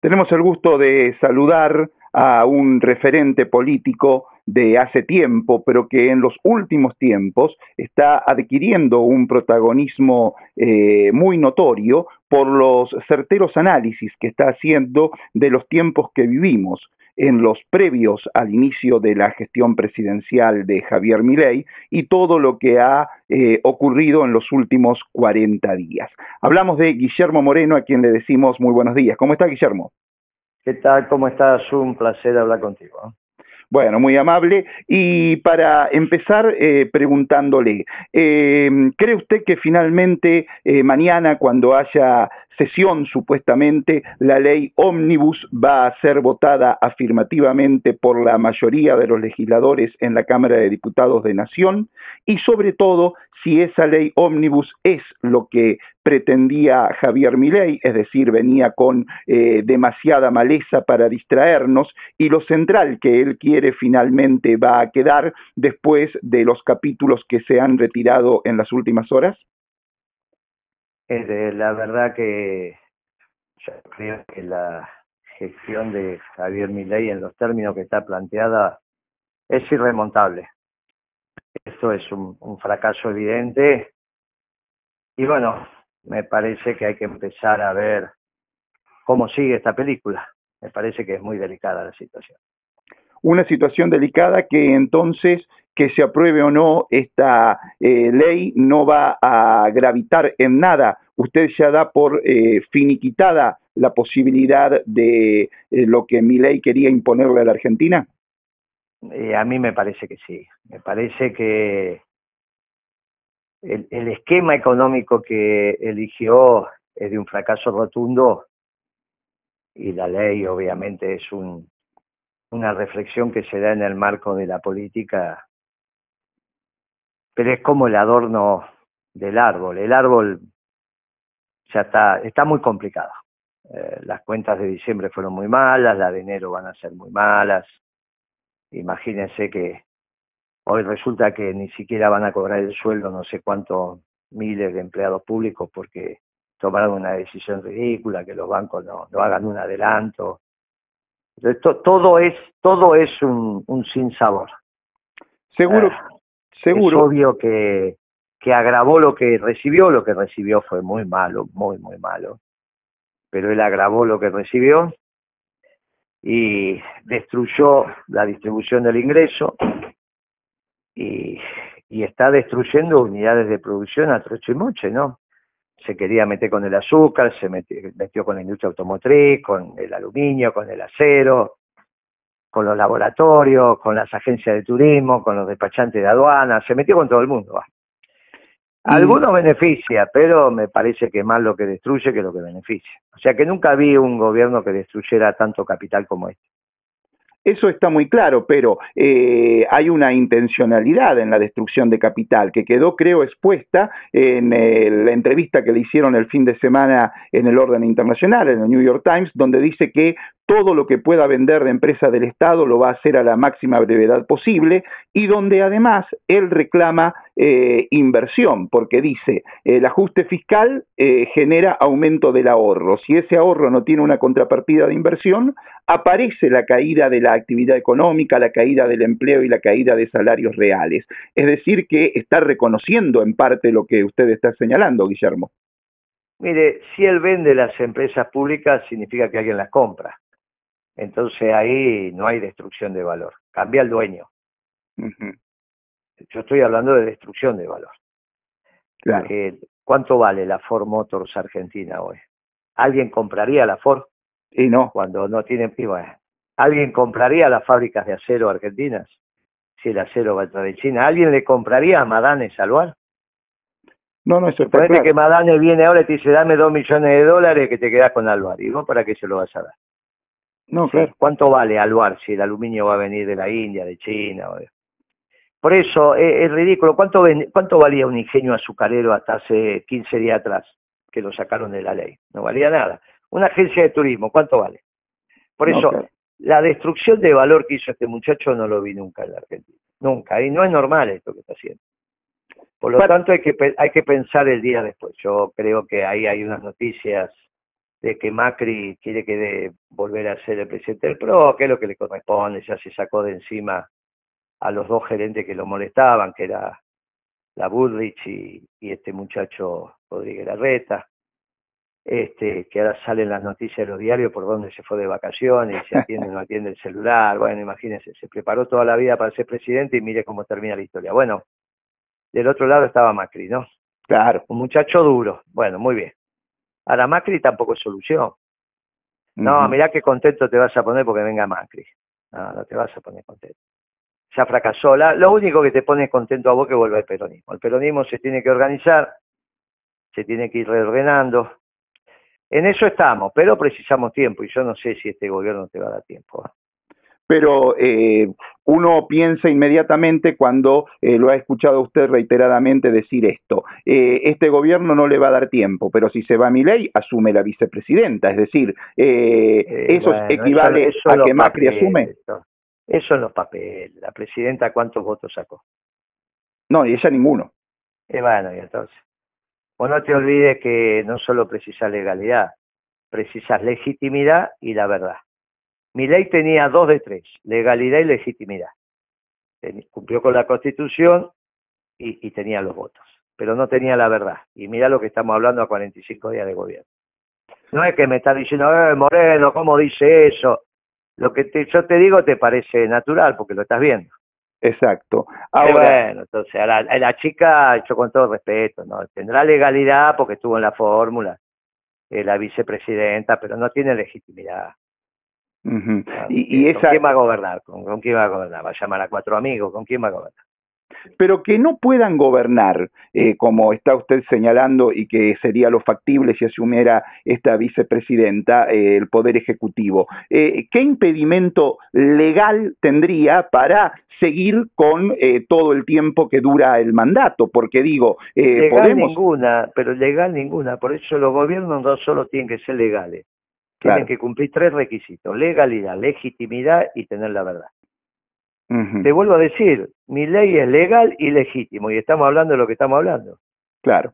Tenemos el gusto de saludar a un referente político de hace tiempo, pero que en los últimos tiempos está adquiriendo un protagonismo eh, muy notorio por los certeros análisis que está haciendo de los tiempos que vivimos en los previos al inicio de la gestión presidencial de Javier Milei y todo lo que ha eh, ocurrido en los últimos 40 días. Hablamos de Guillermo Moreno, a quien le decimos muy buenos días. ¿Cómo está Guillermo? ¿Qué tal? ¿Cómo estás? Un placer hablar contigo. Bueno, muy amable. Y para empezar eh, preguntándole, eh, ¿cree usted que finalmente eh, mañana, cuando haya sesión supuestamente, la ley ómnibus va a ser votada afirmativamente por la mayoría de los legisladores en la Cámara de Diputados de Nación? Y sobre todo, si esa ley ómnibus es lo que pretendía Javier Milei, es decir, venía con eh, demasiada maleza para distraernos, y lo central que él quiere finalmente va a quedar después de los capítulos que se han retirado en las últimas horas? La verdad que yo creo que la gestión de Javier Milei en los términos que está planteada es irremontable. Esto es un fracaso evidente y bueno, me parece que hay que empezar a ver cómo sigue esta película. Me parece que es muy delicada la situación. Una situación delicada que entonces que se apruebe o no esta eh, ley no va a gravitar en nada. Usted ya da por eh, finiquitada la posibilidad de eh, lo que mi ley quería imponerle a la Argentina. a mí me parece que sí. Me parece que el, esquema económico que eligió es de un fracaso rotundo y la ley obviamente es un, una reflexión que se da en el marco de la política, pero es como el adorno del árbol. El árbol ya está, está muy complicado. Eh, las cuentas de diciembre fueron muy malas, las de enero van a ser muy malas. Imagínense que Hoy resulta que ni siquiera van a cobrar el sueldo no sé cuántos miles de empleados públicos porque tomaron una decisión ridícula, que los bancos no, no hagan un adelanto. Entonces, todo es todo es un, un sinsabor. Seguro, ah, seguro. Es obvio que, que agravó lo que recibió, lo que recibió fue muy malo, muy, muy malo. Pero él agravó lo que recibió y destruyó la distribución del ingreso, y, y está destruyendo unidades de producción a trocho y moche, ¿no? Se quería meter con el azúcar, se metió, metió con la industria automotriz, con el aluminio, con el acero, con los laboratorios, con las agencias de turismo, con los despachantes de aduana, se metió con todo el mundo. Va. Algunos beneficia, pero me parece que más lo que destruye que lo que beneficia. O sea que nunca vi un gobierno que destruyera tanto capital como este. Eso está muy claro, pero eh, hay una intencionalidad en la destrucción de capital que quedó, creo, expuesta en la entrevista que le hicieron el fin de semana en el orden internacional, en el New York Times, donde dice que todo lo que pueda vender de empresa del Estado lo va a hacer a la máxima brevedad posible y donde además él reclama eh, inversión, porque dice, el ajuste fiscal eh, genera aumento del ahorro. Si ese ahorro no tiene una contrapartida de inversión, aparece la caída de la actividad económica, la caída del empleo y la caída de salarios reales. Es decir, que está reconociendo en parte lo que usted está señalando, Guillermo. Mire, si él vende las empresas públicas, significa que alguien las compra. Entonces ahí no hay destrucción de valor. Cambia el dueño. Yo estoy hablando de destrucción de valor. Claro. Eh, ¿Cuánto vale la Ford Motors Argentina hoy? ¿Alguien compraría la Ford? Y no. Cuando no tiene... piba. ¿Alguien compraría las fábricas de acero argentinas? Si el acero va a entrar de China. ¿Alguien le compraría a Madane Salvar? No, no, eso está claro. que Madane viene ahora y te dice, dame dos millones de dólares que te quedas con Alvar. ¿Y vos para qué se lo vas a dar? No, claro. ¿Cuánto vale Alvar si el aluminio va a venir de la India, de China? O de... Por eso es, es ridículo. ¿Cuánto, ven, ¿Cuánto valía un ingenio azucarero hasta hace 15 días atrás que lo sacaron de la ley? No valía nada. Una agencia de turismo, ¿cuánto vale? Por eso, la destrucción de valor que hizo este muchacho no lo vi nunca en la Argentina. Nunca. Y no es normal esto que está haciendo. Por lo Bueno. tanto, hay que, pe- hay que pensar el día después. Yo creo que ahí hay unas noticias de que Macri quiere que de, volver a ser el presidente del PRO, que es lo que le corresponde, ya se sacó de encima a los dos gerentes que lo molestaban, que era la Budrich y, este muchacho Rodríguez Larreta, este, que ahora salen las noticias de los diarios por donde se fue de vacaciones, se atiende o no atiende el celular, bueno, imagínense, se preparó toda la vida para ser presidente y mire cómo termina la historia. Bueno, del otro lado estaba Macri, ¿no? Claro. Un muchacho duro, bueno, muy bien. Ahora Macri tampoco es solución. No, mirá qué contento te vas a poner porque venga Macri. No, no te vas a poner contento ya fracasó. La, lo único que te pone contento a vos que vuelva el peronismo. El peronismo se tiene que organizar, se tiene que ir reordenando. En eso estamos, pero precisamos tiempo y yo no sé si este gobierno te va a dar tiempo. ¿eh? Pero eh, uno piensa inmediatamente cuando eh, lo ha escuchado usted reiteradamente decir esto. este gobierno no le va a dar tiempo, pero si se va a mi ley, asume la vicepresidenta. Es decir, eso equivale a que Macri asume. Eso en los papeles. La presidenta, ¿cuántos votos sacó? No, y ella ninguno. Bueno, y entonces. O no te olvides que no solo precisas legalidad, precisas legitimidad y la verdad. Mi ley tenía dos de tres, legalidad y legitimidad. Cumplió con la Constitución y, y tenía los votos, pero no tenía la verdad. Y mira lo que estamos hablando a 45 días de gobierno. No es que me está diciendo, eh, Moreno, ¿cómo dice eso? Lo que yo te digo te parece natural porque lo estás viendo. Exacto. Ahora, bueno, entonces a la, chica, yo con todo respeto, no tendrá legalidad porque estuvo en la fórmula, eh, la vicepresidenta, pero no tiene legitimidad. y, ¿Con quién va a gobernar? ¿Con, quién va a gobernar? ¿Va a llamar a cuatro amigos? ¿Con quién va a gobernar? Pero que no puedan gobernar, eh, como está usted señalando, y que sería lo factible si asumiera esta vicepresidenta eh, el Poder Ejecutivo. Eh, ¿Qué impedimento legal tendría para seguir con todo el tiempo que dura el mandato? Porque digo, legal ninguna, pero legal ninguna. Por eso los gobiernos no solo tienen que ser legales, tienen que cumplir tres requisitos: legalidad, legitimidad y tener la verdad. Te vuelvo a decir, mi ley es legal y legítimo, y estamos hablando de lo que estamos hablando. Claro.